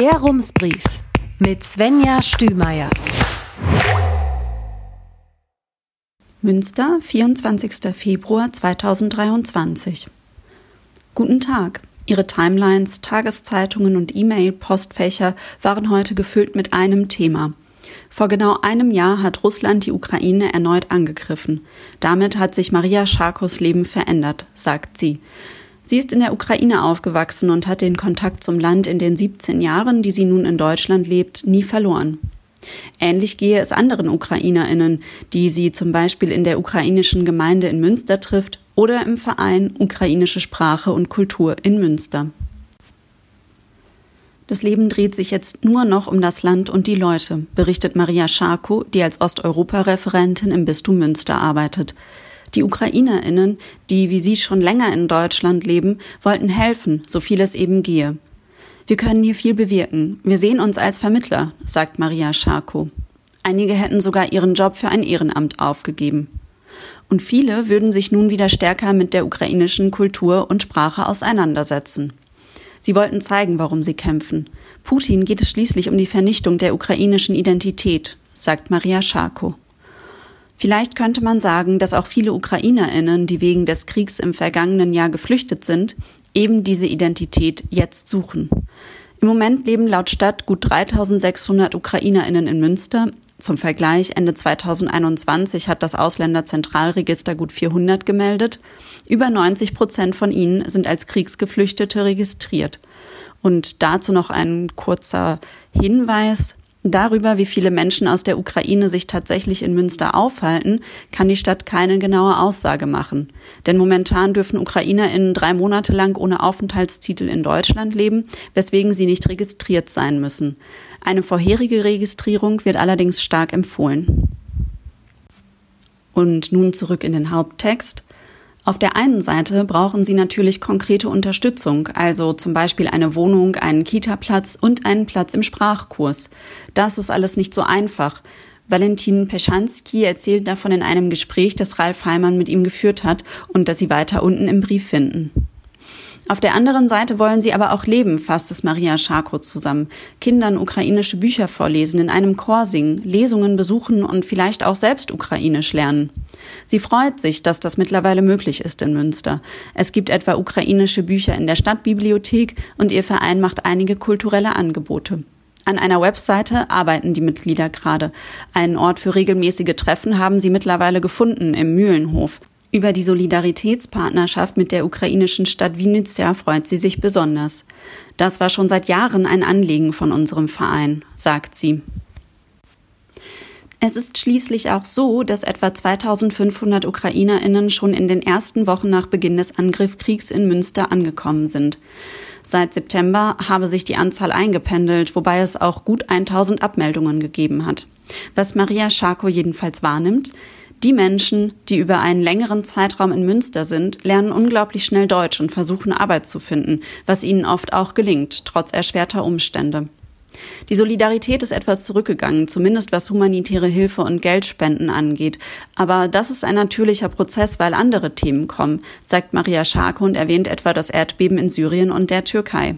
Der Rumsbrief mit Svenja Stümeier. Münster, 24. Februar 2023. Guten Tag. Ihre Timelines, Tageszeitungen und E-Mail-Postfächer waren heute gefüllt mit einem Thema. Vor genau einem Jahr hat Russland die Ukraine erneut angegriffen. Damit hat sich Maria Scharkos Leben verändert, sagt sie. Sie ist in der Ukraine aufgewachsen und hat den Kontakt zum Land in den 17 Jahren, die sie nun in Deutschland lebt, nie verloren. Ähnlich gehe es anderen Ukrainerinnen, die sie zum Beispiel in der ukrainischen Gemeinde in Münster trifft oder im Verein Ukrainische Sprache und Kultur in Münster. Das Leben dreht sich jetzt nur noch um das Land und die Leute, berichtet Maria Scharko, die als Osteuropa-Referentin im Bistum Münster arbeitet. Die Ukrainerinnen, die wie sie schon länger in Deutschland leben, wollten helfen, so viel es eben gehe. Wir können hier viel bewirken. Wir sehen uns als Vermittler, sagt Maria Scharko. Einige hätten sogar ihren Job für ein Ehrenamt aufgegeben. Und viele würden sich nun wieder stärker mit der ukrainischen Kultur und Sprache auseinandersetzen. Sie wollten zeigen, warum sie kämpfen. Putin geht es schließlich um die Vernichtung der ukrainischen Identität, sagt Maria Scharko. Vielleicht könnte man sagen, dass auch viele Ukrainerinnen, die wegen des Kriegs im vergangenen Jahr geflüchtet sind, eben diese Identität jetzt suchen. Im Moment leben laut Stadt gut 3600 Ukrainerinnen in Münster. Zum Vergleich, Ende 2021 hat das Ausländerzentralregister gut 400 gemeldet. Über 90 Prozent von ihnen sind als Kriegsgeflüchtete registriert. Und dazu noch ein kurzer Hinweis. Darüber, wie viele Menschen aus der Ukraine sich tatsächlich in Münster aufhalten, kann die Stadt keine genaue Aussage machen. Denn momentan dürfen UkrainerInnen drei Monate lang ohne Aufenthaltstitel in Deutschland leben, weswegen sie nicht registriert sein müssen. Eine vorherige Registrierung wird allerdings stark empfohlen. Und nun zurück in den Haupttext. Auf der einen Seite brauchen sie natürlich konkrete Unterstützung, also zum Beispiel eine Wohnung, einen Kita-Platz und einen Platz im Sprachkurs. Das ist alles nicht so einfach. Valentin Peschanski erzählt davon in einem Gespräch, das Ralf Heimann mit ihm geführt hat und das Sie weiter unten im Brief finden. Auf der anderen Seite wollen sie aber auch leben, fasst es Maria Scharko zusammen. Kindern ukrainische Bücher vorlesen, in einem Chor singen, Lesungen besuchen und vielleicht auch selbst ukrainisch lernen. Sie freut sich, dass das mittlerweile möglich ist in Münster. Es gibt etwa ukrainische Bücher in der Stadtbibliothek und ihr Verein macht einige kulturelle Angebote. An einer Webseite arbeiten die Mitglieder gerade. Einen Ort für regelmäßige Treffen haben sie mittlerweile gefunden im Mühlenhof. Über die Solidaritätspartnerschaft mit der ukrainischen Stadt Vinnytsia freut sie sich besonders. Das war schon seit Jahren ein Anliegen von unserem Verein, sagt sie. Es ist schließlich auch so, dass etwa 2500 Ukrainerinnen schon in den ersten Wochen nach Beginn des Angriffskriegs in Münster angekommen sind. Seit September habe sich die Anzahl eingependelt, wobei es auch gut 1000 Abmeldungen gegeben hat. Was Maria Scharko jedenfalls wahrnimmt, die Menschen, die über einen längeren Zeitraum in Münster sind, lernen unglaublich schnell Deutsch und versuchen Arbeit zu finden, was ihnen oft auch gelingt, trotz erschwerter Umstände. Die Solidarität ist etwas zurückgegangen, zumindest was humanitäre Hilfe und Geldspenden angeht. Aber das ist ein natürlicher Prozess, weil andere Themen kommen, sagt Maria Scharke und erwähnt etwa das Erdbeben in Syrien und der Türkei.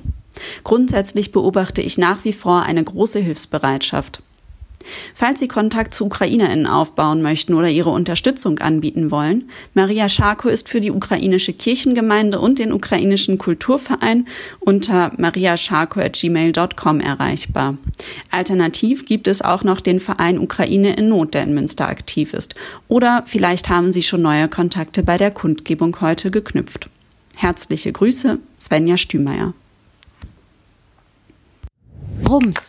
Grundsätzlich beobachte ich nach wie vor eine große Hilfsbereitschaft. Falls Sie Kontakt zu UkrainerInnen aufbauen möchten oder ihre Unterstützung anbieten wollen, Maria Scharko ist für die ukrainische Kirchengemeinde und den ukrainischen Kulturverein unter mariascharko.gmail.com erreichbar. Alternativ gibt es auch noch den Verein Ukraine in Not, der in Münster aktiv ist. Oder vielleicht haben Sie schon neue Kontakte bei der Kundgebung heute geknüpft. Herzliche Grüße, Svenja Stümeier. Rums